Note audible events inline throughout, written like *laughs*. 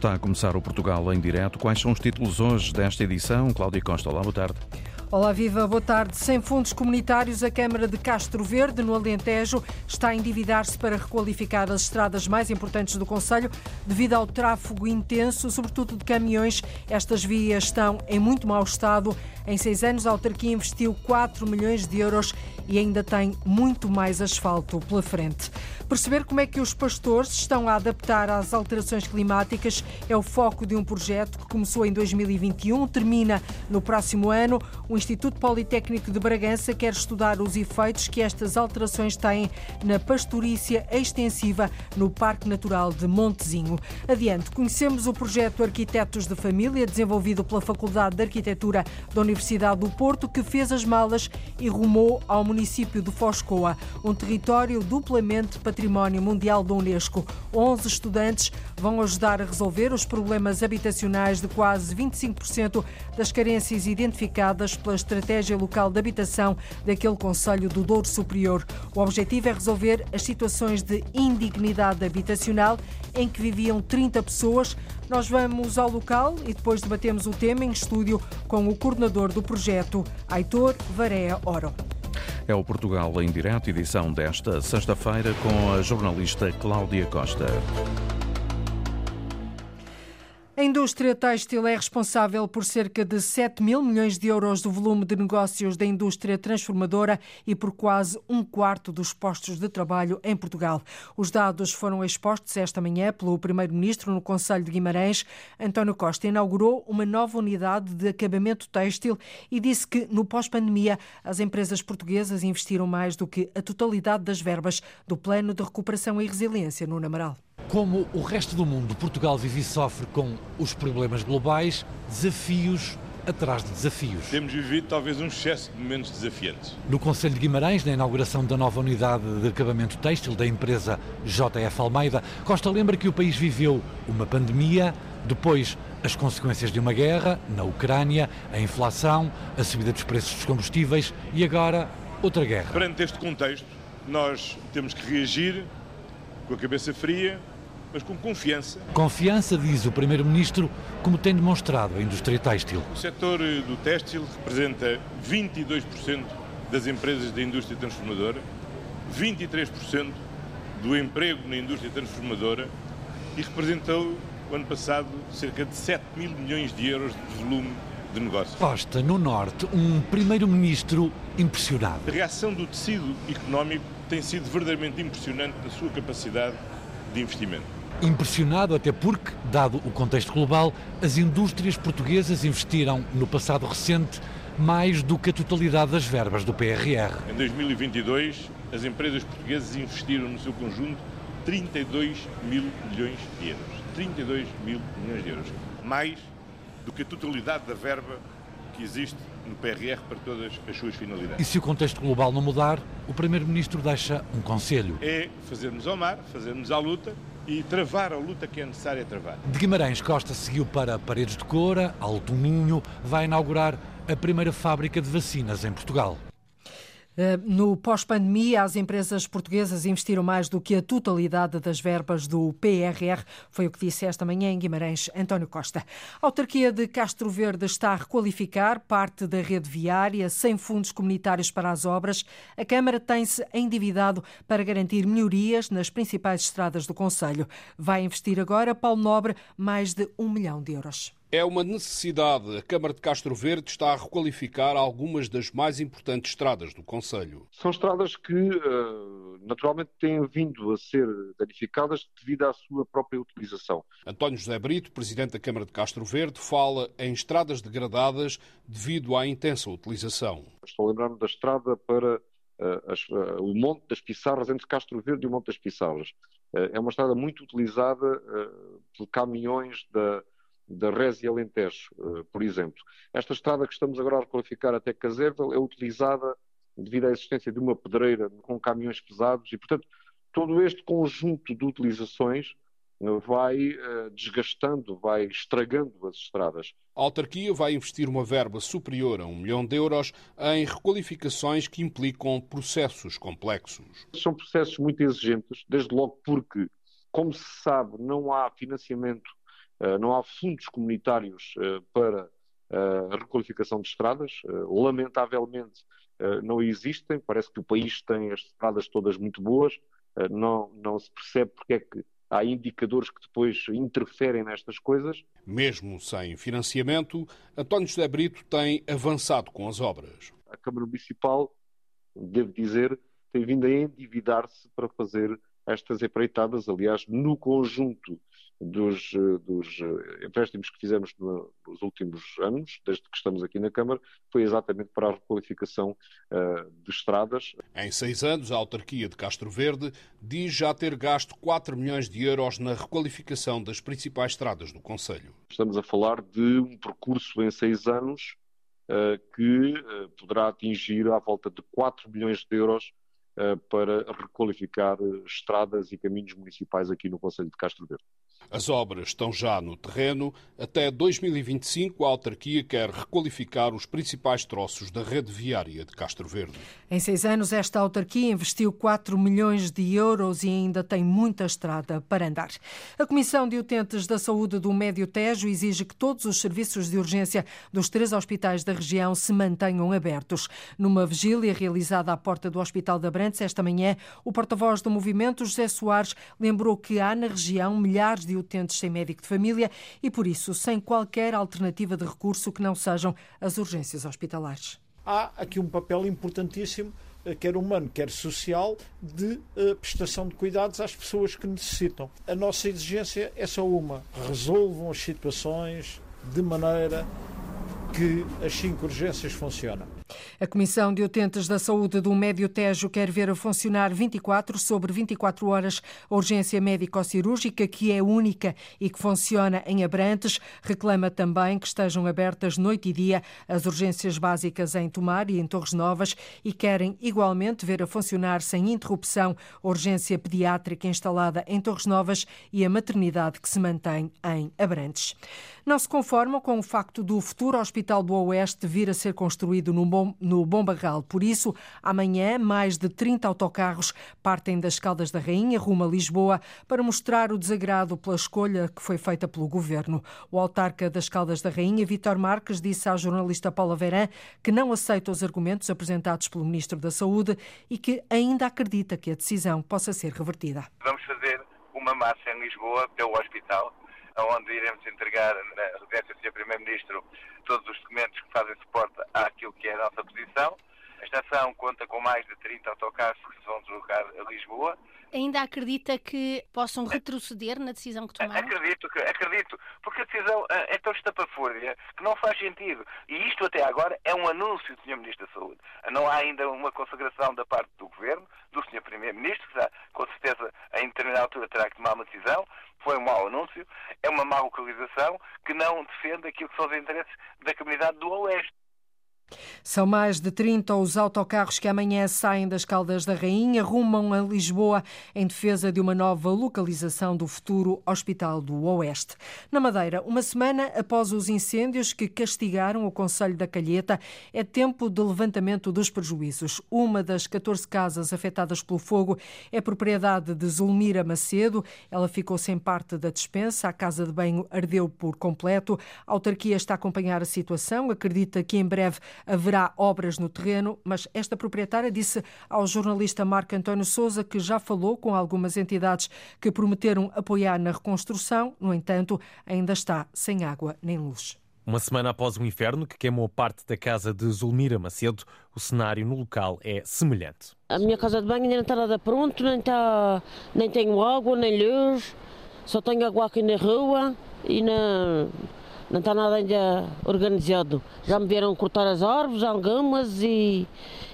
Está a começar o Portugal em direto. Quais são os títulos hoje desta edição? Cláudia Costa, olá, boa tarde. Olá, viva, boa tarde. Sem fundos comunitários, a Câmara de Castro Verde, no Alentejo, está a endividar-se para requalificar as estradas mais importantes do Conselho devido ao tráfego intenso, sobretudo de caminhões. Estas vias estão em muito mau estado. Em seis anos, a autarquia investiu 4 milhões de euros e ainda tem muito mais asfalto pela frente. Perceber como é que os pastores estão a adaptar às alterações climáticas é o foco de um projeto que começou em 2021, termina no próximo ano. O Instituto Politécnico de Bragança quer estudar os efeitos que estas alterações têm na pastorícia extensiva no Parque Natural de Montezinho. Adiante, conhecemos o projeto Arquitetos de Família, desenvolvido pela Faculdade de Arquitetura da Universidade do Porto, que fez as malas e rumou ao município de Foscoa, um território duplamente Património Mundial da Unesco. 11 estudantes vão ajudar a resolver os problemas habitacionais de quase 25% das carências identificadas pela Estratégia Local de Habitação daquele Conselho do Douro Superior. O objetivo é resolver as situações de indignidade habitacional em que viviam 30 pessoas. Nós vamos ao local e depois debatemos o tema em estúdio com o coordenador do projeto, Aitor Varea Oro. É o Portugal em Direto, edição desta sexta-feira, com a jornalista Cláudia Costa. A indústria têxtil é responsável por cerca de 7 mil milhões de euros do volume de negócios da indústria transformadora e por quase um quarto dos postos de trabalho em Portugal. Os dados foram expostos esta manhã pelo Primeiro-Ministro no Conselho de Guimarães. António Costa inaugurou uma nova unidade de acabamento têxtil e disse que, no pós-pandemia, as empresas portuguesas investiram mais do que a totalidade das verbas do Plano de Recuperação e Resiliência no Namaral. Como o resto do mundo, Portugal vive e sofre com os problemas globais, desafios atrás de desafios. Temos vivido talvez um excesso de momentos desafiantes. No Conselho de Guimarães, na inauguração da nova unidade de acabamento têxtil da empresa JF Almeida, Costa lembra que o país viveu uma pandemia, depois as consequências de uma guerra na Ucrânia, a inflação, a subida dos preços dos combustíveis e agora outra guerra. Perante este contexto, nós temos que reagir com a cabeça fria, mas com confiança. Confiança, diz o Primeiro-Ministro, como tem demonstrado a indústria têxtil. O setor do têxtil representa 22% das empresas da indústria transformadora, 23% do emprego na indústria transformadora e representou, o ano passado, cerca de 7 mil milhões de euros de volume de negócios. Costa, no Norte, um Primeiro-Ministro impressionado. A reação do tecido económico tem sido verdadeiramente impressionante na sua capacidade de investimento impressionado, até porque, dado o contexto global, as indústrias portuguesas investiram no passado recente mais do que a totalidade das verbas do PRR. Em 2022, as empresas portuguesas investiram no seu conjunto 32 mil milhões de euros. 32 mil milhões de euros. Mais do que a totalidade da verba que existe no PRR para todas as suas finalidades. E se o contexto global não mudar, o Primeiro-Ministro deixa um conselho. É fazermos ao mar, fazermos à luta, e travar a luta que é necessária travar. De Guimarães, Costa seguiu para Paredes de Coura, Alto Minho, vai inaugurar a primeira fábrica de vacinas em Portugal. Eh, no pós-pandemia, as empresas portuguesas investiram mais do que a totalidade das verbas do PRR, foi o que disse esta manhã em Guimarães António Costa. A autarquia de Castro Verde está a requalificar parte da rede viária sem fundos comunitários para as obras. A Câmara tem-se endividado para garantir melhorias nas principais estradas do Conselho. Vai investir agora, Paulo Nobre, mais de um milhão de euros. É uma necessidade. A Câmara de Castro Verde está a requalificar algumas das mais importantes estradas do Conselho. São estradas que, eh, naturalmente, têm vindo a ser danificadas devido à sua própria utilização. António José Brito, presidente da Câmara de Castro Verde, fala em estradas degradadas devido à intensa utilização. Estou a lembrar-me da estrada para as, uh, o Monte das Pissarras, entre Castro Verde e o Monte das Pissarras. É uma estrada muito utilizada por caminhões da da Rés e Alentejo, eh, por exemplo. Esta estrada que estamos agora a requalificar até Caservel é utilizada devido à existência de uma pedreira com caminhões pesados e, portanto, todo este conjunto de utilizações eh, vai uh, desgastando, vai estragando as estradas. A autarquia vai investir uma verba superior a um milhão de euros em requalificações que implicam processos complexos. São processos muito exigentes, desde logo porque, como se sabe, não há financiamento não há fundos comunitários para a requalificação de estradas. lamentavelmente, não existem. Parece que o país tem as estradas todas muito boas. não, não se percebe porque é que há indicadores que depois interferem nestas coisas. Mesmo sem financiamento, António José Brito tem avançado com as obras. A Câmara Municipal, devo dizer, tem vindo a endividar-se para fazer estas empreitadas, aliás, no conjunto dos, eh, dos eh, empréstimos que fizemos nos últimos anos, desde que estamos aqui na Câmara, foi exatamente para a requalificação uh, de estradas. Em seis anos, a autarquia de Castro Verde diz já ter gasto 4 milhões de euros na requalificação das principais estradas do Conselho. Estamos a falar de um percurso em seis anos uh, que uh, poderá atingir à volta de 4 milhões de euros para requalificar estradas e caminhos municipais aqui no Conselho de Castro Verde. As obras estão já no terreno. Até 2025, a autarquia quer requalificar os principais troços da rede viária de Castro Verde. Em seis anos, esta autarquia investiu 4 milhões de euros e ainda tem muita estrada para andar. A Comissão de Utentes da Saúde do Médio Tejo exige que todos os serviços de urgência dos três hospitais da região se mantenham abertos. Numa vigília realizada à porta do Hospital da Abrantes esta manhã, o porta-voz do movimento, José Soares, lembrou que há na região milhares de utentes sem médico de família e, por isso, sem qualquer alternativa de recurso que não sejam as urgências hospitalares. Há aqui um papel importantíssimo eh, quer humano, quer social, de uh, prestação de cuidados às pessoas que necessitam. A nossa exigência é só uma: resolvam as situações de maneira que as cinco urgências funcionam. A Comissão de Utentes da Saúde do Médio Tejo quer ver a funcionar 24 sobre 24 horas a urgência médico-cirúrgica, que é única e que funciona em Abrantes. Reclama também que estejam abertas noite e dia as urgências básicas em Tomar e em Torres Novas e querem igualmente ver a funcionar sem interrupção a urgência pediátrica instalada em Torres Novas e a maternidade que se mantém em Abrantes. Não se conformam com o facto do futuro Hospital do Oeste vir a ser construído no Bom, no Bom Barral. Por isso, amanhã, mais de 30 autocarros partem das Caldas da Rainha rumo a Lisboa para mostrar o desagrado pela escolha que foi feita pelo governo. O autarca das Caldas da Rainha, Vítor Marques, disse à jornalista Paula Verã que não aceita os argumentos apresentados pelo Ministro da Saúde e que ainda acredita que a decisão possa ser revertida. Vamos fazer uma marcha em Lisboa pelo hospital onde iremos entregar na residência do Sr. Primeiro-Ministro todos os documentos que fazem suporte àquilo que é a nossa posição. A estação conta com mais de 30 autocarros que se vão deslocar a Lisboa. Ainda acredita que possam retroceder na decisão que tomaram? Acredito, acredito, porque a decisão é tão estapafúrdia que não faz sentido. E isto até agora é um anúncio do Sr. Ministro da Saúde. Não há ainda uma consagração da parte do Governo, do Sr. Primeiro-Ministro, que já, com certeza em determinada altura terá que tomar uma decisão, foi um mau anúncio, é uma má localização que não defende aquilo que são os interesses da comunidade do Oeste. São mais de 30 os autocarros que amanhã saem das Caldas da Rainha, rumam a Lisboa em defesa de uma nova localização do futuro Hospital do Oeste. Na Madeira, uma semana após os incêndios que castigaram o Conselho da Calheta, é tempo de levantamento dos prejuízos. Uma das 14 casas afetadas pelo fogo é propriedade de Zulmira Macedo. Ela ficou sem parte da dispensa, a casa de banho ardeu por completo. A autarquia está a acompanhar a situação, acredita que em breve haverá obras no terreno, mas esta proprietária disse ao jornalista Marco António Souza que já falou com algumas entidades que prometeram apoiar na reconstrução, no entanto, ainda está sem água nem luz. Uma semana após o inferno que queimou parte da casa de Zulmira Macedo, o cenário no local é semelhante. A minha casa de banho ainda não está nada pronto, nem, está, nem tenho água, nem luz, só tenho água aqui na rua e na, não está nada ainda organizado. Já me vieram cortar as árvores, algumas, e,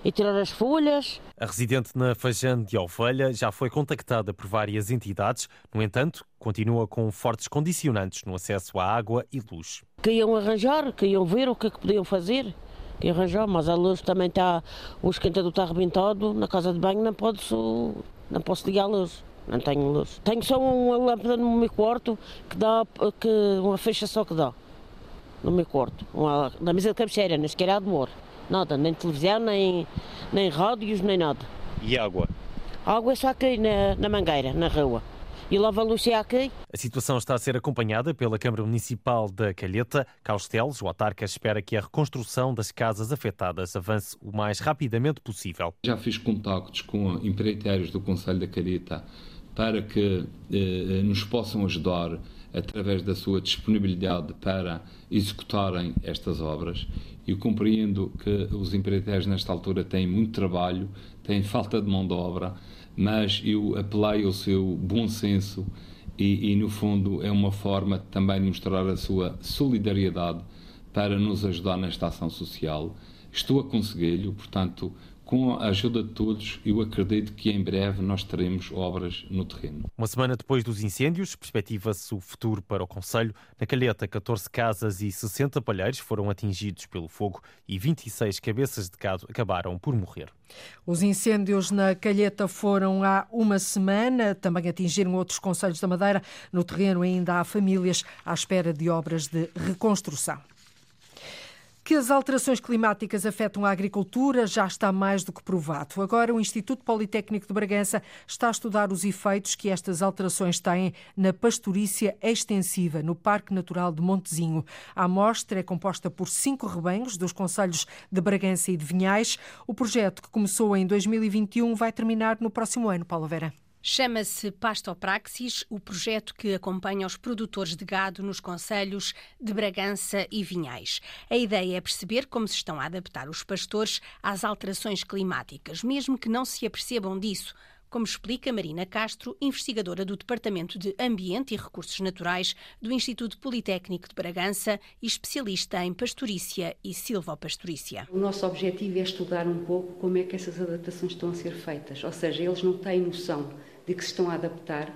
e tirar as folhas. A residente na Fajã de Ovelha já foi contactada por várias entidades, no entanto, continua com fortes condicionantes no acesso à água e luz. Queriam arranjar, queriam ver o que é que podiam fazer. Que arranjar, mas a luz também está. O esquentador está arrebentado, na casa de banho não posso, não posso ligar a luz não tenho luz. Tenho só uma lâmpada no meu quarto que dá que, uma fecha só que dá no meu quarto, uma, na mesa de cabeceira, na esquerda de mor. Nada, nem televisão, nem, nem rádios, nem nada. E água? A água é só aqui na, na mangueira, na rua. E leva a luz aqui. A situação está a ser acompanhada pela Câmara Municipal da Calheta. Carlos Teles, o autarca, espera que a reconstrução das casas afetadas avance o mais rapidamente possível. Já fiz contactos com empreiteiros do Conselho da Calheta para que eh, nos possam ajudar através da sua disponibilidade para executarem estas obras. Eu compreendo que os empreiteiros nesta altura têm muito trabalho, têm falta de mão de obra, mas eu apelei ao seu bom senso e, e no fundo, é uma forma também de mostrar a sua solidariedade para nos ajudar nesta ação social. Estou a consegui-lo, portanto, com a ajuda de todos, eu acredito que em breve nós teremos obras no terreno. Uma semana depois dos incêndios, perspectiva-se o futuro para o Conselho. Na Calheta, 14 casas e 60 palheiros foram atingidos pelo fogo e 26 cabeças de gado acabaram por morrer. Os incêndios na Calheta foram há uma semana, também atingiram outros conselhos da Madeira. No terreno ainda há famílias à espera de obras de reconstrução. Que as alterações climáticas afetam a agricultura já está mais do que provado. Agora, o Instituto Politécnico de Bragança está a estudar os efeitos que estas alterações têm na pastorícia extensiva no Parque Natural de Montezinho. A amostra é composta por cinco rebanhos dos conselhos de Bragança e de Vinhais. O projeto, que começou em 2021, vai terminar no próximo ano, Paula Vera. Chama-se Pastopraxis, o projeto que acompanha os produtores de gado nos conselhos de Bragança e Vinhais. A ideia é perceber como se estão a adaptar os pastores às alterações climáticas, mesmo que não se apercebam disso como explica Marina Castro, investigadora do Departamento de Ambiente e Recursos Naturais do Instituto Politécnico de Bragança e especialista em pastorícia e silvopastorícia. O nosso objetivo é estudar um pouco como é que essas adaptações estão a ser feitas, ou seja, eles não têm noção de que se estão a adaptar,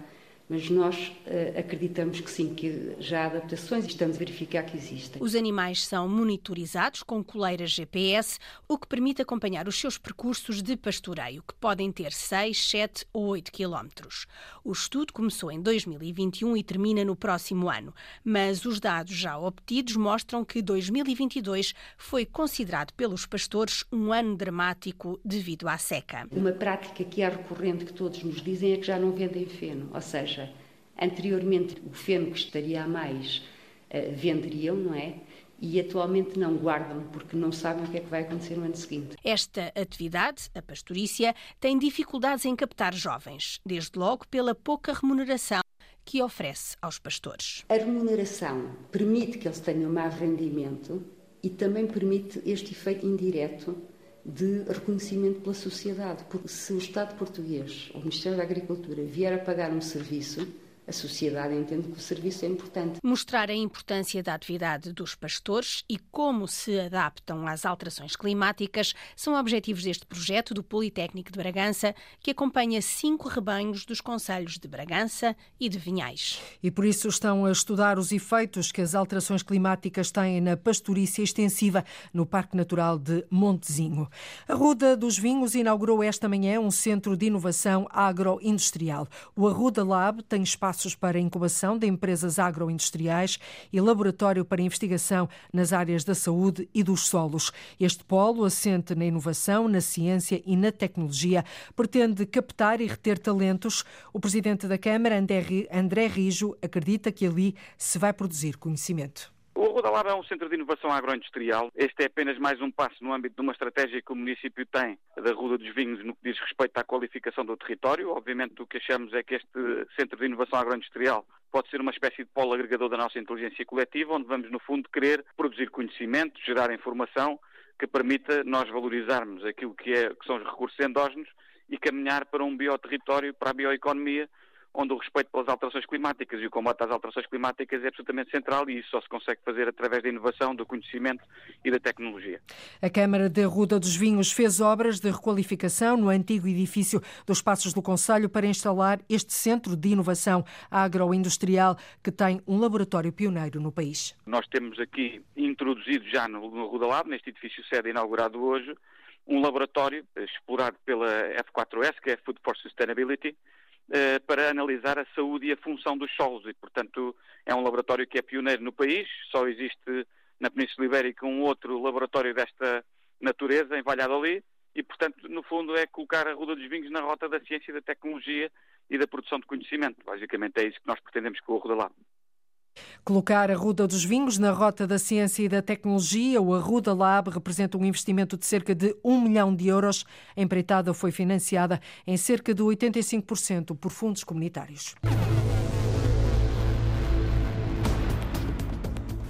mas nós uh, acreditamos que sim, que já há adaptações e estamos a verificar que existem. Os animais são monitorizados com coleiras GPS, o que permite acompanhar os seus percursos de pastoreio, que podem ter 6, 7 ou 8 quilómetros. O estudo começou em 2021 e termina no próximo ano, mas os dados já obtidos mostram que 2022 foi considerado pelos pastores um ano dramático devido à seca. Uma prática que é recorrente que todos nos dizem é que já não vendem feno, ou seja, Anteriormente, o feno que estaria a mais uh, venderiam, não é? e atualmente não guardam porque não sabem o que é que vai acontecer no ano seguinte. Esta atividade, a pastorícia, tem dificuldades em captar jovens, desde logo pela pouca remuneração que oferece aos pastores. A remuneração permite que eles tenham mais rendimento e também permite este efeito indireto de reconhecimento pela sociedade, porque se o Estado português, o Ministério da Agricultura, vier a pagar um serviço, a sociedade entende que o serviço é importante. Mostrar a importância da atividade dos pastores e como se adaptam às alterações climáticas são objetivos deste projeto do Politécnico de Bragança, que acompanha cinco rebanhos dos conselhos de Bragança e de Vinhais. E por isso estão a estudar os efeitos que as alterações climáticas têm na pastorícia extensiva no Parque Natural de Montezinho. A Ruda dos Vinhos inaugurou esta manhã um centro de inovação agroindustrial. O Arruda Lab tem espaço espaços para incubação de empresas agroindustriais e laboratório para investigação nas áreas da saúde e dos solos. Este polo, assente na inovação, na ciência e na tecnologia, pretende captar e reter talentos. O presidente da Câmara, André Rijo, acredita que ali se vai produzir conhecimento. O Rodalab é um centro de inovação agroindustrial. Este é apenas mais um passo no âmbito de uma estratégia que o município tem da Ruda dos Vinhos no que diz respeito à qualificação do território. Obviamente o que achamos é que este centro de inovação agroindustrial pode ser uma espécie de polo agregador da nossa inteligência coletiva, onde vamos, no fundo, querer produzir conhecimento, gerar informação que permita nós valorizarmos aquilo que, é, que são os recursos endógenos e caminhar para um bioterritório, para a bioeconomia, onde o respeito pelas alterações climáticas e o combate às alterações climáticas é absolutamente central e isso só se consegue fazer através da inovação, do conhecimento e da tecnologia. A Câmara de Ruda dos Vinhos fez obras de requalificação no antigo edifício dos Passos do Conselho para instalar este centro de inovação agroindustrial que tem um laboratório pioneiro no país. Nós temos aqui introduzido já no, no Ruda Lab, neste edifício sede inaugurado hoje, um laboratório explorado pela F4S, que é Food for Sustainability, eh, para analisar a saúde e a função dos solos e, portanto, é um laboratório que é pioneiro no país, só existe na Península Ibérica um outro laboratório desta natureza em Valladolid e, portanto, no fundo é colocar a Ruda dos Vinhos na rota da ciência e da tecnologia e da produção de conhecimento. Basicamente é isso que nós pretendemos com o Arruda Lab. Colocar a Ruda dos Vinhos na rota da ciência e da tecnologia, o Arruda Lab representa um investimento de cerca de 1 milhão de euros. A empreitada foi financiada em cerca de 85% por fundos comunitários.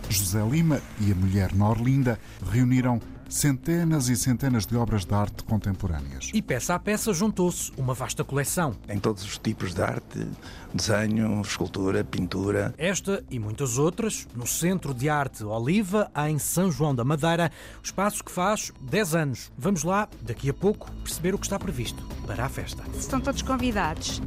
José Lima e a mulher Norlinda reuniram centenas e centenas de obras de arte contemporâneas. E peça a peça juntou-se uma vasta coleção. Em todos os tipos de arte, desenho, escultura, pintura. Esta e muitas outras no Centro de Arte Oliva, em São João da Madeira, o espaço que faz 10 anos. Vamos lá, daqui a pouco, perceber o que está previsto para a festa. Estão todos convidados.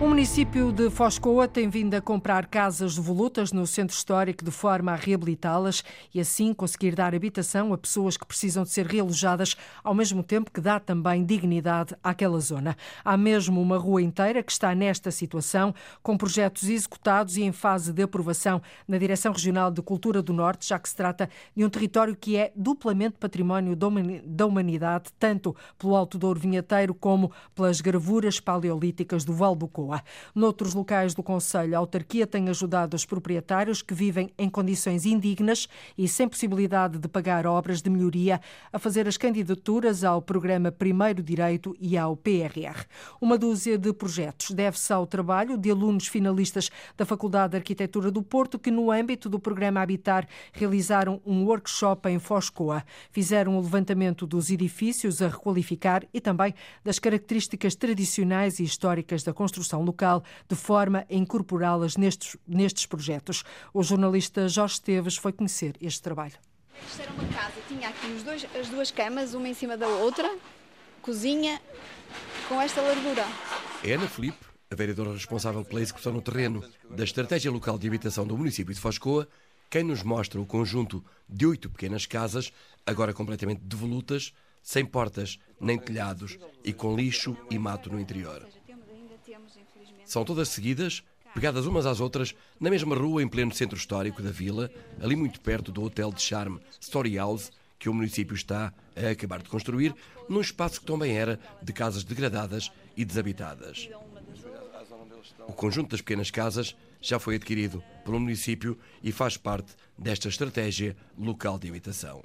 O município de Foscoa tem vindo a comprar casas devolutas no centro histórico de forma a reabilitá-las e assim conseguir dar habitação a pessoas que precisam de ser realojadas, ao mesmo tempo que dá também dignidade àquela zona. Há mesmo uma rua inteira que está nesta situação, com projetos executados e em fase de aprovação na Direção Regional de Cultura do Norte, já que se trata de um território que é duplamente património da humanidade, tanto pelo Alto Douro Vinheteiro como pelas gravuras paleolíticas do Val Coa. Noutros locais do Conselho, a autarquia tem ajudado os proprietários que vivem em condições indignas e sem possibilidade de pagar obras de melhoria a fazer as candidaturas ao programa Primeiro Direito e ao PRR. Uma dúzia de projetos deve-se ao trabalho de alunos finalistas da Faculdade de Arquitetura do Porto que, no âmbito do programa Habitar, realizaram um workshop em Foscoa. Fizeram o levantamento dos edifícios a requalificar e também das características tradicionais e históricas da construção local, de forma a incorporá-las nestes, nestes projetos. O jornalista Jorge Esteves foi conhecer este trabalho. Isto era uma casa, tinha aqui dois, as duas camas, uma em cima da outra, cozinha, com esta largura. É Ana Felipe, a vereadora responsável pela execução no terreno da Estratégia Local de Habitação do município de Foscoa, quem nos mostra o conjunto de oito pequenas casas, agora completamente devolutas, sem portas nem telhados e com lixo e mato no interior. São todas seguidas, pegadas umas às outras, na mesma rua em pleno centro histórico da vila, ali muito perto do Hotel de Charme Story House, que o município está a acabar de construir, num espaço que também era de casas degradadas e desabitadas. O conjunto das pequenas casas já foi adquirido pelo município e faz parte desta estratégia local de habitação.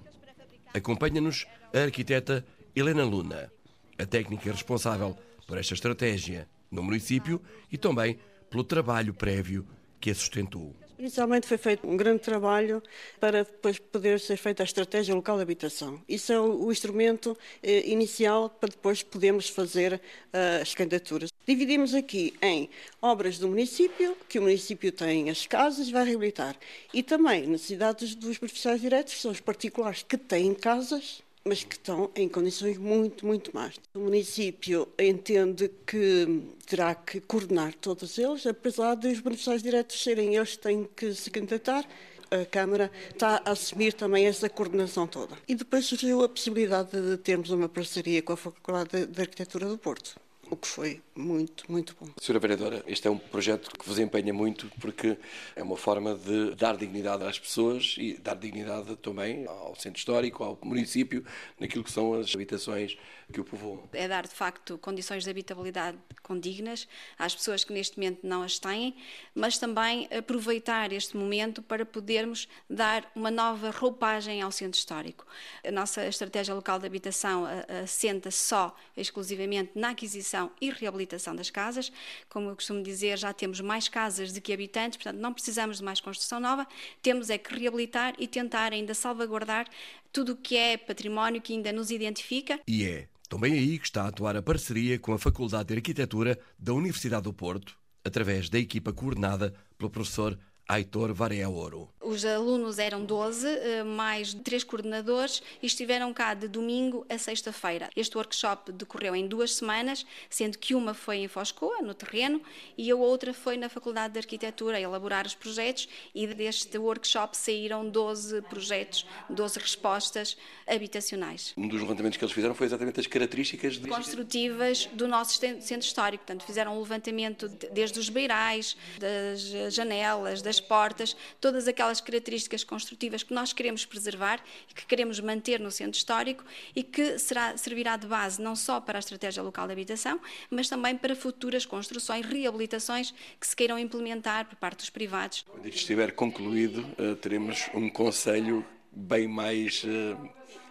Acompanha-nos a arquiteta Helena Luna, a técnica responsável por esta estratégia no município e também pelo trabalho prévio que a sustentou. Inicialmente foi feito um grande trabalho para depois poder ser feita a estratégia local de habitação. Isso é o, instrumento eh, inicial para depois podermos fazer uh, as candidaturas. Dividimos aqui em obras do município, que o município tem as casas e vai reabilitar, e também necessidades dos profissionais diretos, que são os particulares que têm casas mas que estão em condições muito, muito más. O município entende que terá que coordenar todos eles, apesar de os beneficiários diretos serem eles que têm que se candidatar. A Câmara está a assumir também essa coordenação toda. E depois surgiu a possibilidade de termos uma parceria com a Faculdade de Arquitetura do Porto o que foi muito, muito bom. Senhora Vereadora, este é um projeto que vos empenha muito porque é uma forma de dar dignidade às pessoas e dar dignidade também ao centro histórico, ao município, naquilo que são as habitações que o povoam. É dar, de facto, condições de habitabilidade condignas às pessoas que neste momento não as têm, mas também aproveitar este momento para podermos dar uma nova roupagem ao centro histórico. A nossa estratégia local de habitação assenta só, exclusivamente, na aquisição e reabilitação das casas. Como eu costumo dizer, já temos mais casas do que habitantes, portanto, não precisamos de mais construção nova, temos é que reabilitar e tentar ainda salvaguardar tudo o que é património que ainda nos identifica. E é também aí que está a atuar a parceria com a Faculdade de Arquitetura da Universidade do Porto, através da equipa coordenada pelo professor Aitor Varea Ouro. Os alunos eram 12, eh, mais três coordenadores, e estiveram cá de domingo a sexta-feira. Este workshop decorreu em duas semanas, sendo que uma foi em Foscoa, no terreno, e a outra foi na Faculdade de Arquitetura, a elaborar os projetos, e deste workshop saíram 12 projetos, 12 respostas habitacionais. Um dos levantamentos que eles fizeram foi exatamente as características de... construtivas do nosso centro histórico. Portanto, fizeram um levantamento desde os beirais, das janelas, das portas, todas aquelas aquelas características construtivas que nós queremos preservar e que queremos manter no centro histórico e que será, servirá de base não só para a estratégia local de habitação, mas também para futuras construções, reabilitações que se queiram implementar por parte dos privados. Quando isto estiver concluído, eh, teremos um Conselho bem mais eh,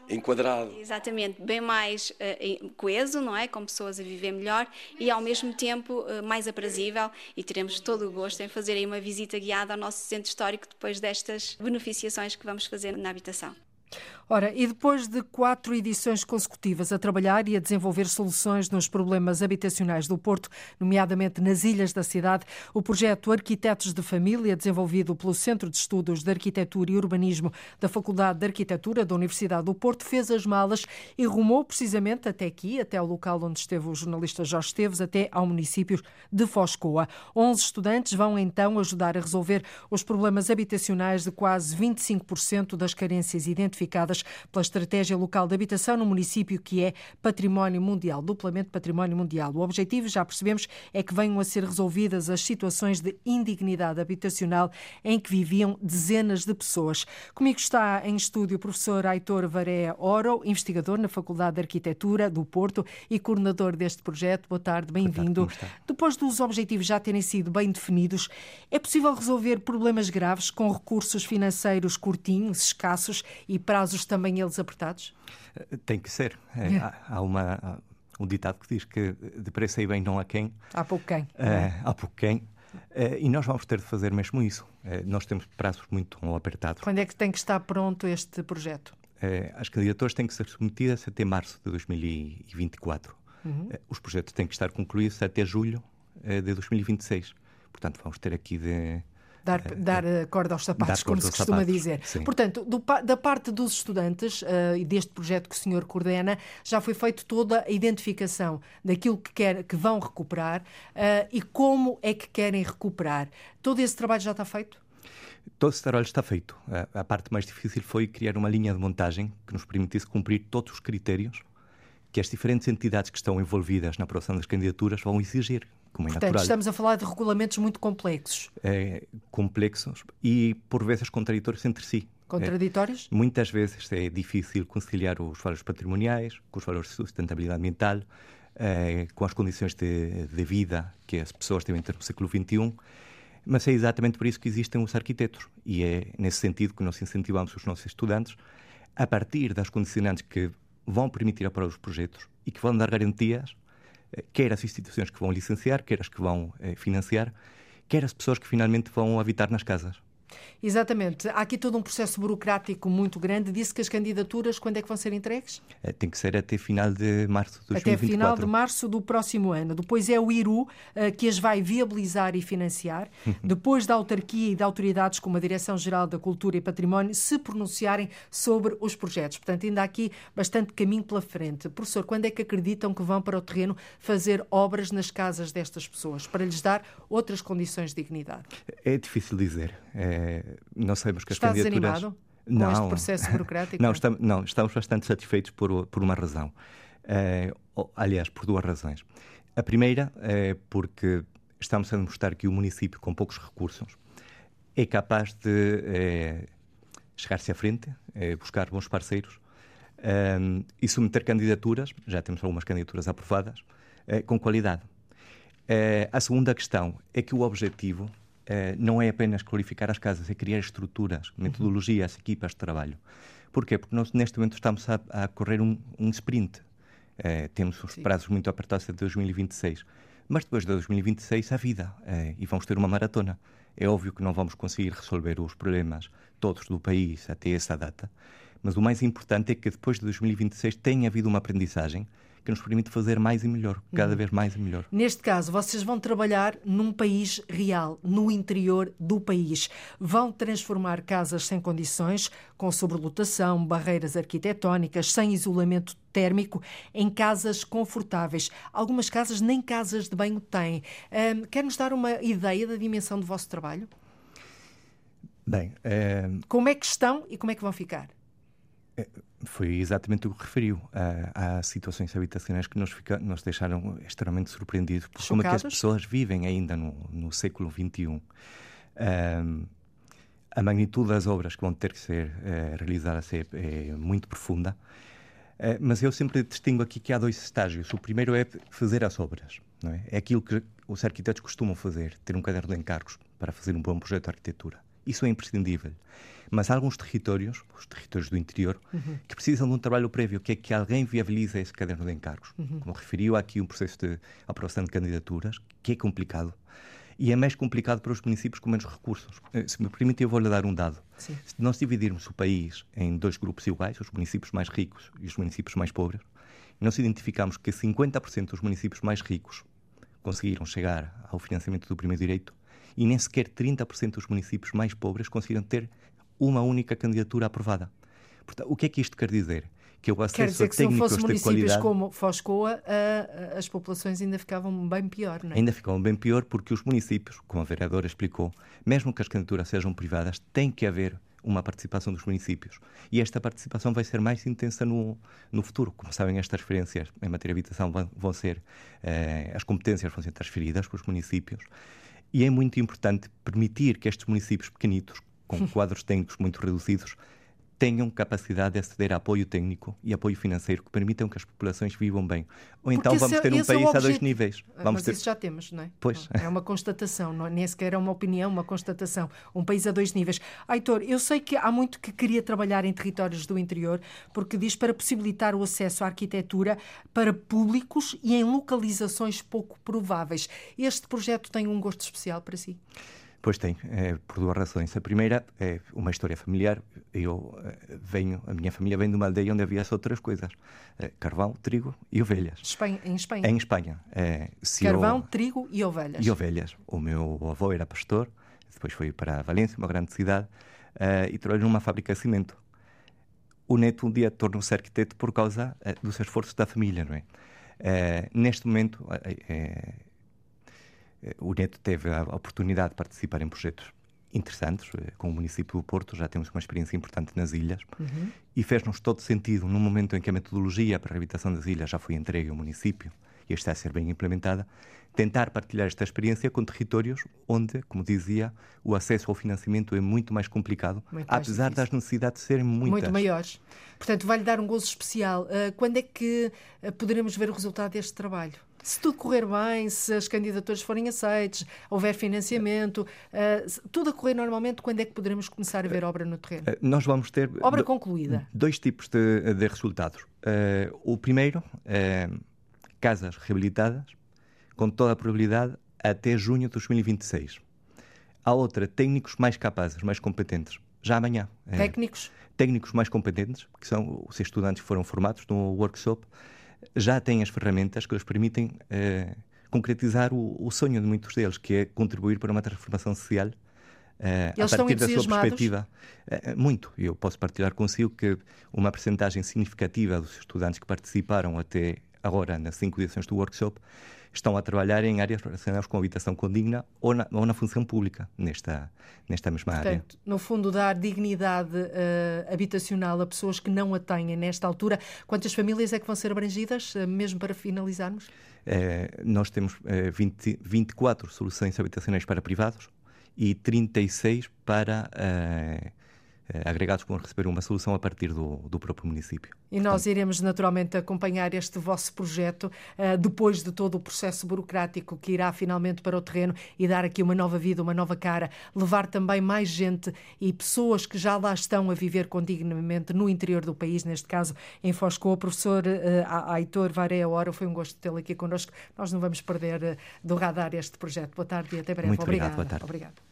enquadrado. Exatamente, bem mais uh, coeso, não é? Com pessoas a viver melhor e ao mesmo tempo uh, mais aprazível e teremos todo o gosto em fazer aí uma visita guiada ao nosso centro histórico depois destas beneficiações que vamos fazer na habitação. Ora, e depois de quatro edições consecutivas a trabalhar e a desenvolver soluções nos problemas habitacionais do Porto, nomeadamente nas ilhas da cidade, o projeto Arquitetos de Família, desenvolvido pelo Centro de Estudos de Arquitetura e Urbanismo da Faculdade de Arquitetura da Universidade do Porto, fez as malas e rumou precisamente até aqui, até ao local onde esteve o jornalista Jorge Esteves, até ao município de Foscoa. Onze estudantes vão então ajudar a resolver os problemas habitacionais de quase 25% das carências identificadas pela Estratégia Local de Habitação no município que é Património Mundial, duplamente Património Mundial. O objetivo, já percebemos, é que venham a ser resolvidas as situações de indignidade habitacional em que viviam dezenas de pessoas. Comigo está em estúdio o professor Aitor Varéa Oro, investigador na Faculdade de Arquitetura do Porto e coordenador deste projeto. Boa tarde, bem-vindo. Depois dos objetivos já terem sido bem definidos, é possível resolver problemas graves com recursos financeiros curtinhos, escassos e prazos também eles apertados? Tem que ser. É, é. Há, uma, um ditado que diz que depressa e bem não há quem. Há pouco quem. É, há pouco quem. É, e nós vamos ter de fazer mesmo isso. É, nós temos prazos muito apertados. Quando é que tem que estar pronto este projeto? É, as candidaturas têm que ser submetidas até março de 2024. Uhum. Os projetos têm que estar concluídos até julho de 2026. Portanto, vamos ter aqui de Dar, é, dar é. corda aos sapatos, como se costuma sapatos. dizer. Sim. Portanto, do, da parte dos estudantes uh, e deste projeto que o senhor coordena, já foi feita toda a identificação daquilo que, quer, que vão recuperar uh, e como é que querem recuperar. Todo esse trabalho já está feito? Todo esse trabalho está feito. A, a parte mais difícil foi criar uma linha de montagem que nos permitisse cumprir todos os critérios que as diferentes entidades que estão envolvidas na aprovação das candidaturas vão exigir, como é Portanto, natural. estamos a falar de regulamentos muito complexos. É, complexos e, por vezes, contraditórios entre si. Contraditórios? É, muitas vezes é difícil conciliar os valores patrimoniais com os valores de sustentabilidade ambiental, é, com as condições de, de, vida que as pessoas devem ter no século XXI. Mas é exatamente por isso que existem os arquitetos. E é nesse sentido que nós incentivamos os nossos estudantes, a partir das condicionantes que vão permitir aprovar os projetos e que vão dar garantias, quer as instituições que vão licenciar, quer as que vão eh, financiar, quer as pessoas que finalmente vão habitar nas casas. Exatamente. Há aqui todo um processo burocrático muito grande. Disse que as candidaturas, quando é que vão ser entregues? É, tem que ser até final de março de 2024. Até final de março do próximo ano. Depois é o IRU uh, que as vai viabilizar e financiar. *laughs* Depois da autarquia e de autoridades como a Direção-Geral da Cultura e Património se pronunciarem sobre os projetos. Portanto, ainda há aqui bastante caminho pela frente. Professor, quando é que acreditam que vão para o terreno fazer obras nas casas destas pessoas para lhes dar outras condições de dignidade? É difícil dizer. É é, nós sabemos que Está as candidaturas. Desanimado com não, este processo burocrático? *laughs* Não, estamos, não, estamos bastante satisfeitos por, por uma razão. É, aliás, por duas razões. A primeira é porque estamos a demonstrar que o município, com poucos recursos, é capaz de é, chegar-se à frente, é, buscar bons parceiros e submeter candidaturas, já temos algumas candidaturas aprovadas, com qualidade. a segunda questão é que o objetivo não é apenas qualificar as casas, é criar estruturas, metodologias, uhum. equipas de trabalho. Porquê? Porque nós, neste momento, estamos a, a correr um, um sprint. Eh, temos os Sim. prazos muito apertados até 2026. Mas depois de 2026, a vida. Eh, e vamos ter uma maratona. É óbvio que não vamos conseguir resolver os problemas todos do país até essa data. Mas o mais importante é que depois de 2026 tenha havido uma aprendizagem que nos permite fazer mais e melhor, cada uhum. vez mais e melhor. Neste caso, vocês vão trabalhar num país real, no interior do país. Vão transformar casas sem condições, com sobrelotação, barreiras arquitetónicas, sem isolamento térmico, em casas confortáveis. Algumas casas nem casas de banho têm. Um, quer-nos dar uma ideia da dimensão do vosso trabalho? Bem, como é que estão e como é que vão ficar? Foi exatamente o que referiu. Há, há situações habitacionais que nos, fica, nos deixaram extremamente surpreendidos por como é que as pessoas vivem ainda no, no século XXI. Um, a magnitude das obras que vão ter que ser eh, realizadas é, é, muito profunda, eh, mas eu sempre distingo aqui que há dois estágios. O primeiro é fazer as obras, não é? É aquilo que os arquitetos costumam fazer, ter um caderno de encargos para fazer um bom projeto de arquitetura. Isso é imprescindível. Mas há alguns territórios, os territórios do interior, uhum. que precisam de um trabalho prévio, que é que alguém viabilize esse caderno de encargos. Uhum. Como referiu, há aqui um processo de aprovação de candidaturas, que é complicado. E é mais complicado para os municípios com menos recursos. Eh, se me permite, eu vou-lhe dar um dado. Sim. Se nós dividirmos o país em dois grupos iguais, os municípios mais ricos e os municípios mais pobres, nós identificamos que 50% dos municípios mais ricos conseguiram chegar ao financiamento do primeiro direito e nem sequer 30% dos municípios mais pobres conseguiram ter uma única candidatura aprovada. Portanto, o que é que isto quer dizer? Que o acesso quer dizer que se não fossem municípios como Foscoa, as populações ainda ficavam bem pior, não é? Ainda ficavam bem pior porque os municípios, como a vereadora explicou, mesmo que as candidaturas sejam privadas, tem que haver uma participação dos municípios. E esta participação vai ser mais intensa no, no futuro. Como sabem, estas transferências em matéria de habitação vão, vão ser, eh, as competências vão ser transferidas para os municípios. E é muito importante permitir que estes municípios pequenitos, com *laughs* quadros técnicos muito reduzidos, tenham capacidade de aceder a apoio técnico e apoio financeiro que permitam que as populações vivam bem. Ou então Porque vamos ter um país é a dois níveis. Ah, vamos Mas ter... isso já temos, não é? Pois. É uma constatação, não, é? nem sequer é uma opinião, uma constatação. Um país a dois níveis. Aitor, eu sei que há muito que queria trabalhar em territórios do interior, porque diz para possibilitar o acesso à arquitetura para públicos e em localizações pouco prováveis. Este projeto tem um gosto especial para si? Pois tem, é, por duas razões. A primeira é uma história familiar. Eu é, venho, a minha família vem de uma aldeia onde havia outras coisas: é, carvão, trigo e ovelhas. Espanha, em Espanha? Em Espanha. É, carvão, eu, trigo e ovelhas. E ovelhas. O meu avô era pastor, depois foi para Valência, uma grande cidade, é, e trabalhou numa fábrica de cimento. O neto um dia tornou-se arquiteto por causa dos esforços da família, não é? neste momento eh, o Neto teve a oportunidade de participar em projetos interessantes, eh, com o município do Porto, já temos uma experiência importante nas ilhas, uhum. e fez-nos todo sentido, no momento em que a metodologia para a reabilitação das ilhas já foi entregue ao município e está a ser bem implementada, tentar partilhar esta experiência com territórios onde, como dizia, o acesso ao financiamento é muito mais complicado, muito apesar mais das necessidades serem muitas. Muito maiores. Portanto, vai-lhe dar um gozo especial. Uh, quando é que poderemos ver o resultado deste trabalho? Se tudo correr bem, se as candidaturas forem aceites, houver financiamento, uh, tudo a correr normalmente, quando é que poderemos começar a ver obra no terreno? Uh, nós vamos ter. Obra concluída. Dois tipos de, de resultados. Uh, o primeiro, casas reabilitadas, com toda a probabilidade, até junho de 2026. A outra, técnicos mais capazes, mais competentes, já amanhã. Técnicos? Técnicos mais competentes, que são os estudantes que foram formados no workshop já têm as ferramentas que lhes permitem uh, concretizar o, o, sonho de muitos deles, que é contribuir para uma transformação social uh, a partir da sua perspectiva. Uh, muito. Eu posso partilhar consigo que uma percentagem significativa dos estudantes que participaram até agora nas cinco edições do workshop estão a trabalhar em áreas relacionadas com habitação condigna ou na, ou na função pública, nesta, nesta mesma Portanto, área. No fundo, dar dignidade uh, habitacional a pessoas que não a têm nesta altura. Quantas famílias é que vão ser abrangidas, uh, mesmo para finalizarmos? Uh, nós temos 20, 24 soluções habitacionais para privados e 36 para agregados que vão receber uma solução a partir do, do próprio município. E nós iremos naturalmente acompanhar este vosso projeto uh, depois de todo o processo burocrático que irá finalmente para o terreno e dar aqui uma nova vida, uma nova cara, levar também mais gente e pessoas que já lá estão a viver condignamente no interior do país, neste caso em Foscoa. Professor uh, Aitor Varea Hora, foi um gosto tê-lo aqui connosco. Nós não vamos perder do radar este projeto. Boa tarde e até breve. Muito obrigado. Boa tarde. Obrigado.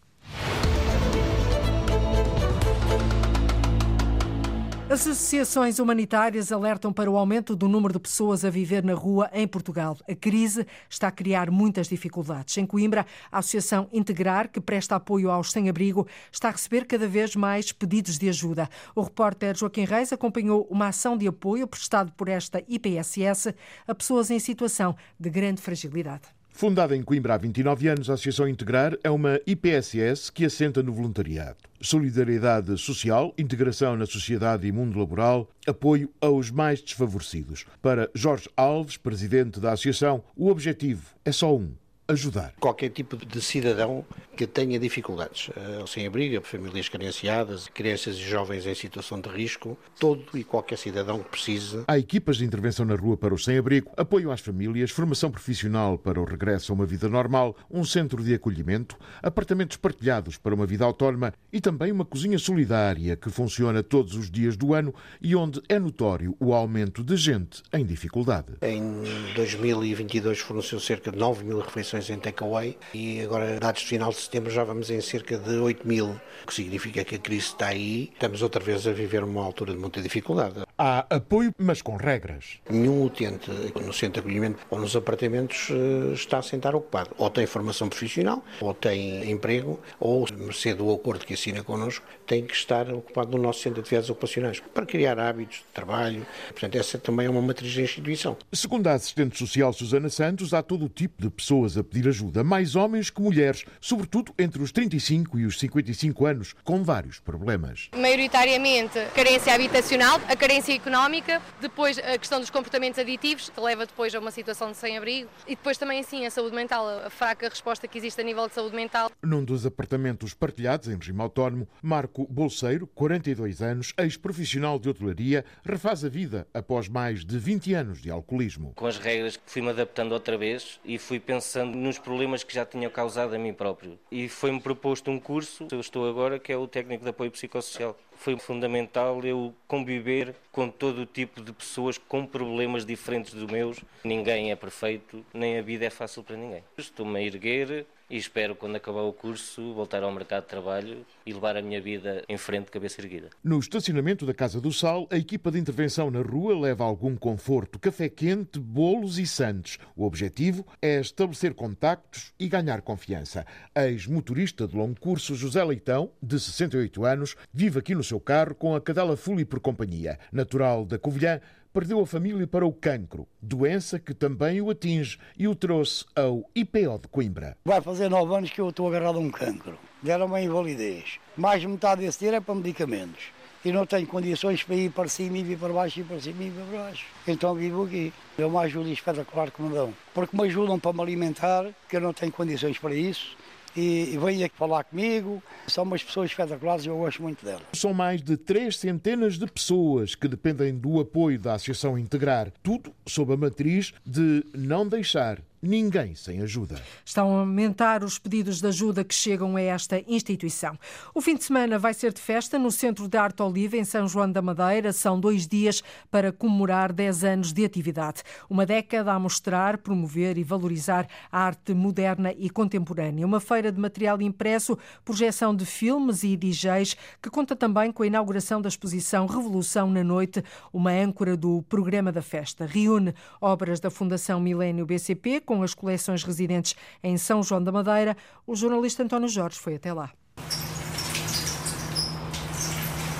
As associações humanitárias alertam para o aumento do número de pessoas a viver na rua em Portugal. A crise está a criar muitas dificuldades. Em Coimbra, a Associação Integrar, que presta apoio aos sem-abrigo, está a receber cada vez mais pedidos de ajuda. O repórter Joaquim Reis acompanhou uma ação de apoio prestado por esta IPSS a pessoas em situação de grande fragilidade. Fundada em Coimbra há 29 anos, a Associação Integrar é uma IPSS que assenta no voluntariado. Solidariedade social, integração na sociedade e mundo laboral, apoio aos mais desfavorecidos. Para Jorge Alves, presidente da Associação, o objetivo é só um: ajudar. Qualquer tipo de cidadão que tenha dificuldades, uh, sem-abrigo, famílias carenciadas, crianças e jovens em situação de risco, todo e qualquer cidadão que precise. Há equipas de intervenção na rua para os sem-abrigo, apoio às famílias, formação profissional para o regresso a uma vida normal, um centro de acolhimento, apartamentos partilhados para uma vida autónoma e também uma cozinha solidária que funciona todos os dias do ano e onde é notório o aumento de gente em dificuldade. Em 2022 forneceu cerca de 9 mil refeições em takeaway e agora, dados de final de setembro, já vamos em cerca de 8 mil, o que significa que a crise está aí. Estamos outra vez a viver uma altura de muita dificuldade. Há apoio, mas com regras. Nenhum utente no centro de acolhimento ou nos apartamentos eh, está a sentar ocupado. Ou tem formação profissional, ou tem emprego, ou, mercê do acordo que assina connosco, tem que estar ocupado no nosso centro de atividades ocupacionais para criar hábitos de trabalho. Portanto, essa também é uma matriz da instituição. Segundo a assistente social Susana Santos, há todo o tipo de pessoas a pedir ajuda, mais homens que mulheres, sobretudo entre os 35 e os 55 anos, com vários problemas. Maioritariamente, carência habitacional, a carência económica, depois a questão dos comportamentos aditivos, que leva depois a uma situação de sem-abrigo, e depois também, assim, a saúde mental, a fraca resposta que existe a nível de saúde mental. Num dos apartamentos partilhados em regime autónomo, Marco Bolseiro, 42 anos, ex-profissional de hotelaria, refaz a vida após mais de 20 anos de alcoolismo. Com as regras fui-me adaptando outra vez e fui pensando nos problemas que já tinha causado a mim próprio. E foi-me proposto um curso, eu estou agora, que é o técnico de apoio psicossocial foi fundamental eu conviver com todo o tipo de pessoas com problemas diferentes dos meus. Ninguém é perfeito, nem a vida é fácil para ninguém. Estou-me a erguer, e espero, quando acabar o curso, voltar ao mercado de trabalho e levar a minha vida em frente, cabeça erguida. No estacionamento da Casa do Sal, a equipa de intervenção na rua leva algum conforto, café quente, bolos e santos. O objetivo é estabelecer contactos e ganhar confiança. Ex-motorista de longo curso, José Leitão, de 68 anos, vive aqui no seu carro com a cadela Fuli por companhia. Natural da Covilhã, perdeu a família para o cancro, doença que também o atinge e o trouxe ao IPO de Coimbra. Vai fazer nove anos que eu estou agarrado a um cancro. Deram uma invalidez. Mais de metade desse dinheiro é para medicamentos. E não tenho condições para ir para cima e vir para baixo e para cima e para baixo. Então vivo aqui. É uma ajuda espetacular que me dão. Porque me ajudam para me alimentar, que eu não tenho condições para isso e vêm aqui falar comigo. São umas pessoas espetaculares e eu gosto muito delas. São mais de três centenas de pessoas que dependem do apoio da Associação Integrar. Tudo sob a matriz de não deixar ninguém sem ajuda. Estão a aumentar os pedidos de ajuda que chegam a esta instituição. O fim de semana vai ser de festa no Centro de Arte Oliva, em São João da Madeira. São dois dias para comemorar 10 anos de atividade. Uma década a mostrar, promover e valorizar a arte moderna e contemporânea. Uma feira de material impresso, projeção de filmes e DJs, que conta também com a inauguração da exposição Revolução na Noite, uma âncora do programa da festa. Reúne obras da Fundação Milênio BCP com as coleções residentes em São João da Madeira. O jornalista António Jorge foi até lá.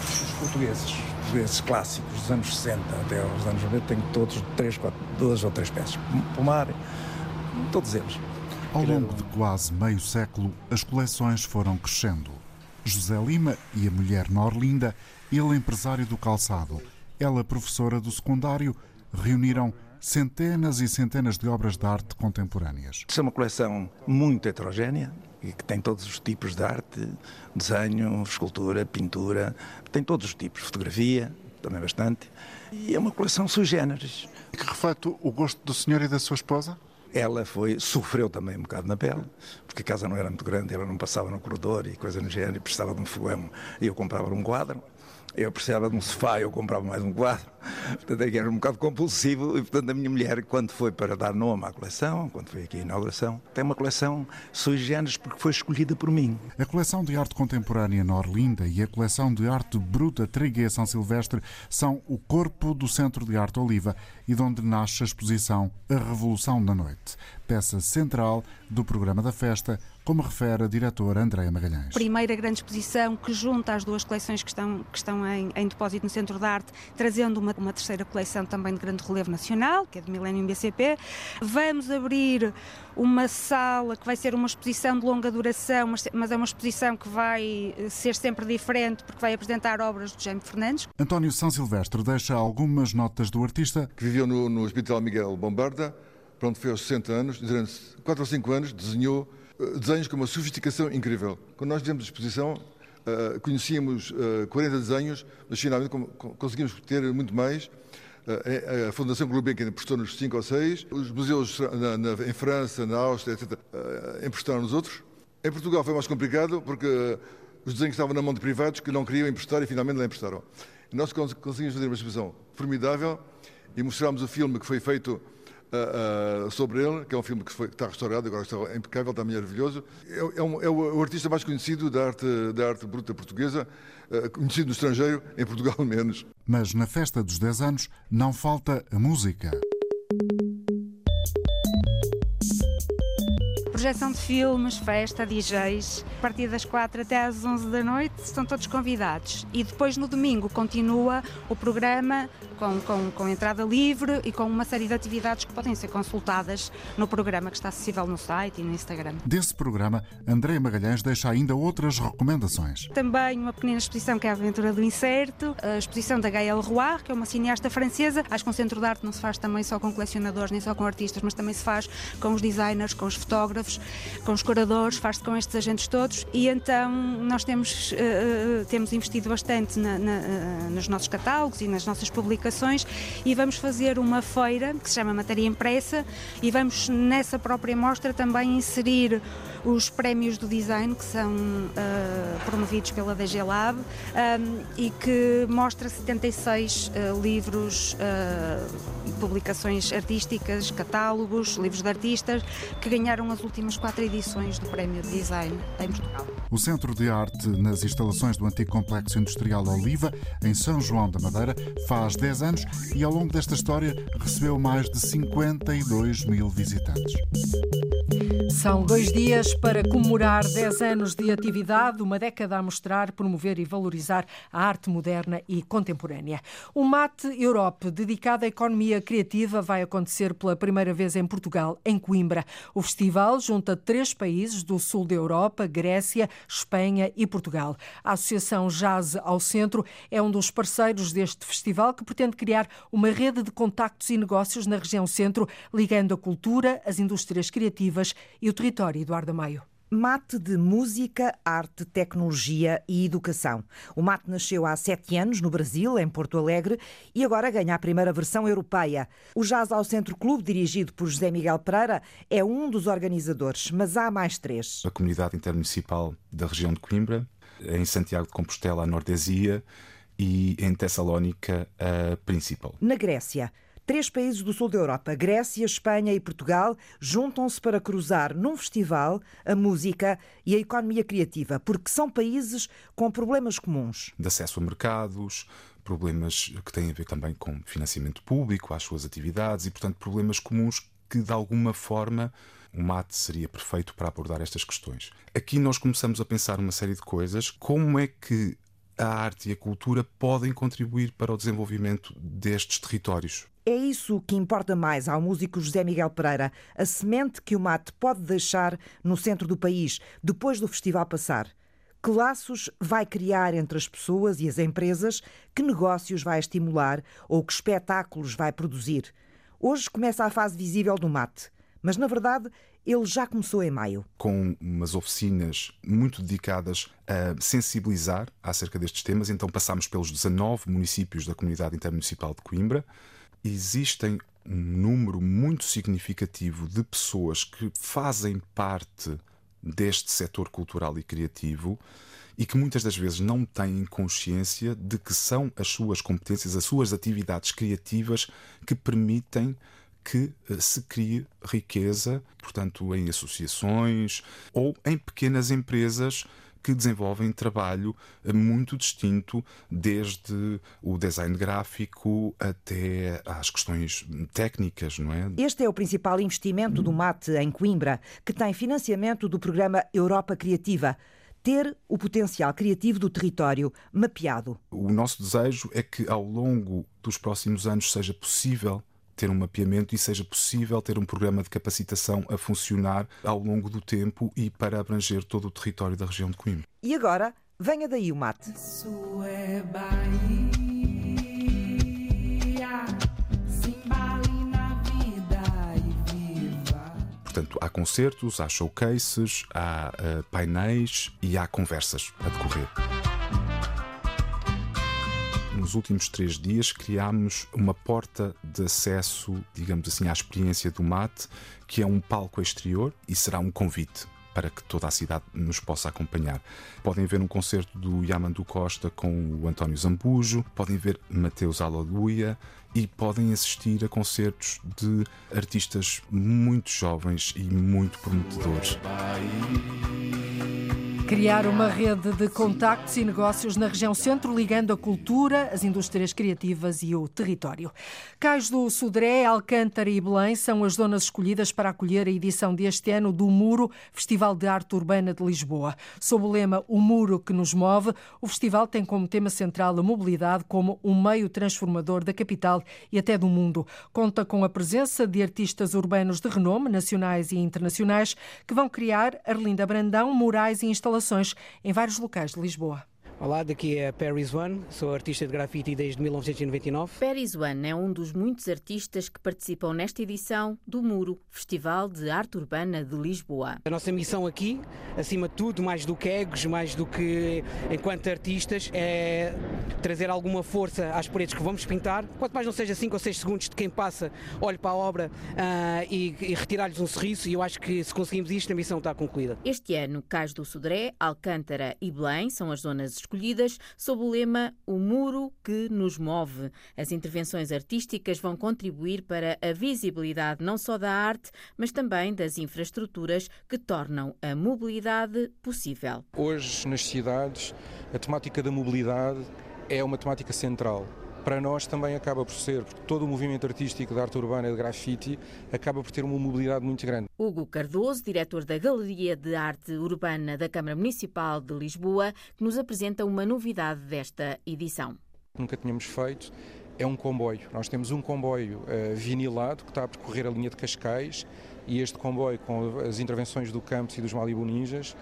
Os portugueses, portugueses clássicos dos anos 60 até os anos 90, tenho todos três, quatro, duas ou três peças. Pomar, todos eles. Ao longo de quase meio século, as coleções foram crescendo. José Lima e a mulher Norlinda, ele empresário do calçado, ela professora do secundário, reuniram centenas e centenas de obras de arte contemporâneas. Isso é uma coleção muito heterogénea e que tem todos os tipos de arte, desenho, escultura, pintura, tem todos os tipos, fotografia, também bastante, e é uma coleção sui generis. Que reflete o gosto do senhor e da sua esposa? Ela foi, sofreu também um bocado na pele, porque a casa não era muito grande, ela não passava no corredor e coisa no género, e precisava de um fogão, e eu comprava um quadro eu precisava de um sofá, eu comprava mais um quadro. Portanto, é era um bocado compulsivo. E, portanto, a minha mulher, quando foi para dar nome à coleção, quando foi aqui a inauguração, tem uma coleção sui generis porque foi escolhida por mim. A coleção de arte contemporânea Norlinda e a coleção de arte bruta Trigueia São Silvestre são o corpo do Centro de Arte Oliva e de onde nasce a exposição A Revolução da Noite, peça central do programa da festa, como refere a diretora Andréa Magalhães. Primeira grande exposição que junta as duas coleções que estão, que estão em, em depósito no Centro de Arte, trazendo uma, uma terceira coleção também de grande relevo nacional, que é de Millennium BCP. Vamos abrir uma sala que vai ser uma exposição de longa duração, mas, é uma exposição que vai eh, ser sempre diferente porque vai apresentar obras de Jaime Fernandes. António São Silvestre deixa algumas notas do artista. Que viveu no, no Hospital Miguel Bombarda, pronto, foi aos 60 anos, durante 4 ou 5 anos, desenhou uh, desenhos com uma sofisticação incrível. Quando nós fizemos a exposição, uh, conhecíamos uh, 40 desenhos, mas finalmente conseguimos ter muito mais. A Fundação Gulbenkian emprestou-nos 5 ou 6, os museus na, na, em França, na Áustria, etc., emprestaram-nos outros. Em Portugal foi mais complicado porque os desenhos estavam na mão de privados que não queriam emprestar e finalmente lá emprestaram. E nós conseguimos fazer uma exposição formidável e mostramos o filme que foi feito uh, sobre ele, que é um filme que, foi, que, está restaurado, agora está impecável, está maravilhoso. É, é, um, é o, o, artista mais conhecido da arte, da arte bruta portuguesa, uh, conhecido no estrangeiro, *laughs* em Portugal menos. Mas na festa dos 10 anos não falta a música. Projeção de filmes, festa, DJs. A partir das 4 até às 11 da noite estão todos convidados. E depois no domingo continua o programa com, com, com entrada livre e com uma série de atividades que podem ser consultadas no programa que está acessível no site e no Instagram. Desse programa, André Magalhães deixa ainda outras recomendações. Também uma pequena exposição que é a Aventura do Incerto, a exposição da Gaëlle Roy, que é uma cineasta francesa. Acho que um centro de arte não se faz também só com colecionadores, nem só com artistas, mas também se faz com os designers, com os fotógrafos, com os curadores, faz-se com estes agentes todos. E então nós temos, uh, temos investido bastante na, na, uh, nos nossos catálogos e nas nossas publicações e vamos fazer uma feira que se chama Matéria Impressa e vamos nessa própria mostra também inserir os prémios do design que são uh, promovidos pela DG Lab um, e que mostra 76 uh, livros, uh, publicações artísticas, catálogos, livros de artistas que ganharam as últimas quatro edições do Prémio de Design em Portugal. O Centro de Arte nas instalações do antigo Complexo Industrial Oliva, em São João da Madeira, faz 10 anos e ao longo desta história recebeu mais de 52 mil visitantes. São dois dias para comemorar 10 anos de atividade, uma década a mostrar, promover e valorizar a arte moderna e contemporânea. O Mate Europe, dedicado à economia criativa, vai acontecer pela primeira vez em Portugal, em Coimbra. O festival junta três países do sul da Europa, Grécia, Espanha e Portugal. A Associação Jazz ao Centro é um dos parceiros deste festival que pretende criar uma rede de contactos e negócios na região centro, ligando a cultura, as indústrias criativas e o território Eduardo Maio. Mate de Música, Arte, Tecnologia e Educação. O Mate nasceu há sete anos no Brasil, em Porto Alegre, e agora ganha a primeira versão europeia. O Jazz ao Centro Clube, dirigido por José Miguel Pereira, é um dos organizadores, mas há mais três. A Comunidade Intermunicipal da região de Coimbra, em Santiago de Compostela, a Nordesia, e em Tessalónica, a Principal. Na Grécia, Três países do sul da Europa, Grécia, Espanha e Portugal, juntam-se para cruzar num festival a música e a economia criativa, porque são países com problemas comuns. De acesso a mercados, problemas que têm a ver também com financiamento público às suas atividades e, portanto, problemas comuns que, de alguma forma, o mate seria perfeito para abordar estas questões. Aqui nós começamos a pensar uma série de coisas. Como é que a arte e a cultura podem contribuir para o desenvolvimento destes territórios? É isso que importa mais ao músico José Miguel Pereira, a semente que o mate pode deixar no centro do país depois do festival passar. Que laços vai criar entre as pessoas e as empresas? Que negócios vai estimular ou que espetáculos vai produzir? Hoje começa a fase visível do mate, mas na verdade ele já começou em maio. Com umas oficinas muito dedicadas a sensibilizar acerca destes temas, então passámos pelos 19 municípios da comunidade intermunicipal de Coimbra existem um número muito significativo de pessoas que fazem parte deste setor cultural e criativo e que muitas das vezes não têm consciência de que são as suas competências, as suas atividades criativas que permitem que eh, se crie riqueza, portanto, em associações ou em pequenas empresas que desenvolvem trabalho eh, muito distinto, desde o design gráfico até às questões técnicas, não é? Este é o principal investimento do MAT em Coimbra, que tem financiamento do programa Europa Criativa ter o potencial criativo do território mapeado. O nosso desejo é que ao longo dos próximos anos seja possível ter um mapeamento e seja possível ter um programa de capacitação a funcionar ao longo do tempo e para abranger todo o território da região de Coimbra. E agora, venha daí o mate. Isso é Bahia. Na vida e portanto, há concertos, há showcases, há uh, painéis e há conversas a decorrer nos últimos três dias criámos uma porta de acesso, digamos assim, à experiência do mate, que é um palco exterior e será um convite para que toda a cidade nos possa acompanhar. Podem ver um concerto do Yamandu Costa com o António Zambujo, podem ver Mateus Aleluia e podem assistir a concertos de artistas muito jovens e muito prometedores. Criar uma rede de contactos e negócios na região centro, ligando a cultura, as indústrias criativas e o território. Cais do Sodré, Alcântara e Belém são as zonas escolhidas para acolher a edição deste ano do Muro, Festival de Arte Urbana de Lisboa. Sob o lema O Muro que nos move, o festival tem como tema central a mobilidade como um meio transformador da capital e até do mundo. Conta com a presença de artistas urbanos de renome, nacionais e internacionais, que vão criar Arlinda Brandão, murais e instalações instalações em vários locais de Lisboa. Olá, daqui é Paris One, sou artista de grafite desde 1999. Paris One é um dos muitos artistas que participam nesta edição do Muro, Festival de Arte Urbana de Lisboa. A nossa missão aqui, acima de tudo, mais do que egos, mais do que enquanto artistas, é trazer alguma força às paredes que vamos pintar. Quanto mais não seja 5 ou 6 segundos de quem passa, olhe para a obra uh, e, e retirar-lhes um sorriso, e eu acho que se conseguimos isto, a missão está concluída. Este ano, Cais do Sodré, Alcântara e Belém são as zonas escolhidas sob o lema O Muro que nos move. As intervenções artísticas vão contribuir para a visibilidade não só da arte, mas também das infraestruturas que tornam a mobilidade possível. Hoje, nas cidades, a temática da mobilidade é uma temática central para nós também acaba por ser, porque todo o movimento artístico de arte urbana e de grafite acaba por ter uma mobilidade muito grande. Hugo Cardoso, diretor da Galeria de Arte Urbana da Câmara Municipal de Lisboa, que nos apresenta uma novidade desta edição. Nunca tínhamos feito é um comboio. Nós temos um comboio uh, vinilado que está a percorrer a linha de Cascais e este comboio, com as intervenções do Campos e dos Malibu Ninjas,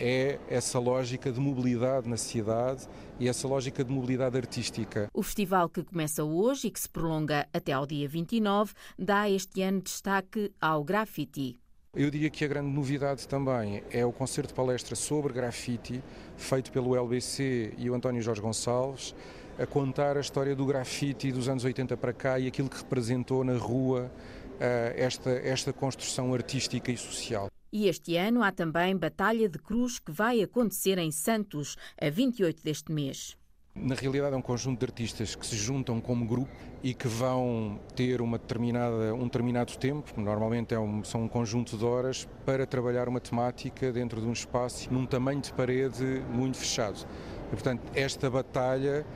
é essa lógica de mobilidade na cidade e essa lógica de mobilidade artística. O festival que começa hoje e que se prolonga até ao dia 29 dá este ano destaque ao grafite. Eu diria que a grande novidade também é o concerto palestra sobre grafite, feito pelo LBC e o António Jorge Gonçalves, a contar a história do grafite dos anos 80 para cá e aquilo que representou na rua eh, esta, esta construção artística e social. E este ano há também Batalha de Cruz que vai acontecer em Santos, a 28 deste mês. Na realidade é um conjunto de artistas que se juntam como grupo e que vão ter uma determinada, um determinado tempo, normalmente é um, são um conjunto de horas, para trabalhar uma temática dentro de um espaço num tamanho de parede muito fechado. E, portanto, esta batalha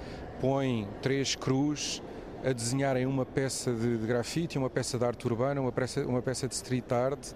põe três cruz a desenharem uma peça de, de grafite, uma peça de arte urbana, uma peça, uma peça de street art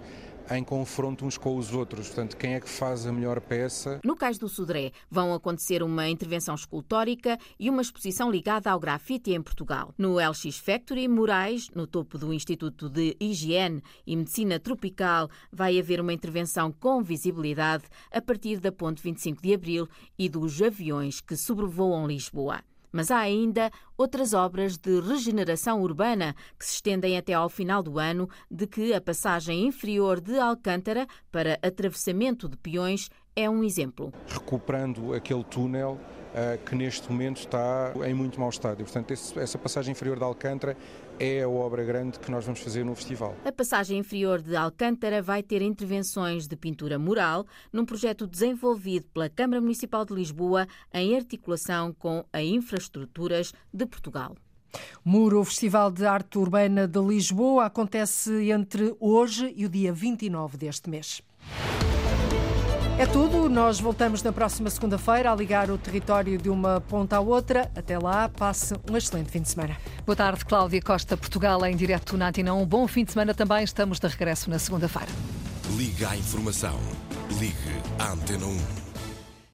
em confronto uns com os outros. Portanto, quem é que faz a melhor peça? No Cais do Sodré vão acontecer uma intervenção escultórica e uma exposição ligada ao grafite em Portugal. No LX Factory, Moraes, no topo do Instituto de Higiene e Medicina Tropical, vai haver uma intervenção com visibilidade a partir da Ponte 25 de Abril e dos aviões que sobrevoam Lisboa. Mas há ainda outras obras de regeneração urbana que se estendem até ao final do ano, de que a passagem inferior de Alcântara para atravessamento de peões é um exemplo. Recuperando aquele túnel uh, que neste momento está em muito mau estado. E, portanto, essa passagem inferior de Alcântara é a obra grande que nós vamos fazer no festival. A passagem inferior de Alcântara vai ter intervenções de pintura mural num projeto desenvolvido pela Câmara Municipal de Lisboa em articulação com a Infraestruturas de Portugal. Muro, Festival de Arte Urbana de Lisboa, acontece entre hoje e o dia 29 deste mês. É tudo. Nós voltamos na próxima segunda-feira a ligar o território de uma ponta à outra. Até lá, passe um excelente fim de semana. Boa tarde, Cláudia Costa, Portugal, em direto na Antena. Um bom fim de semana também. Estamos de regresso na segunda-feira. Liga à informação. Ligue à Antena 1.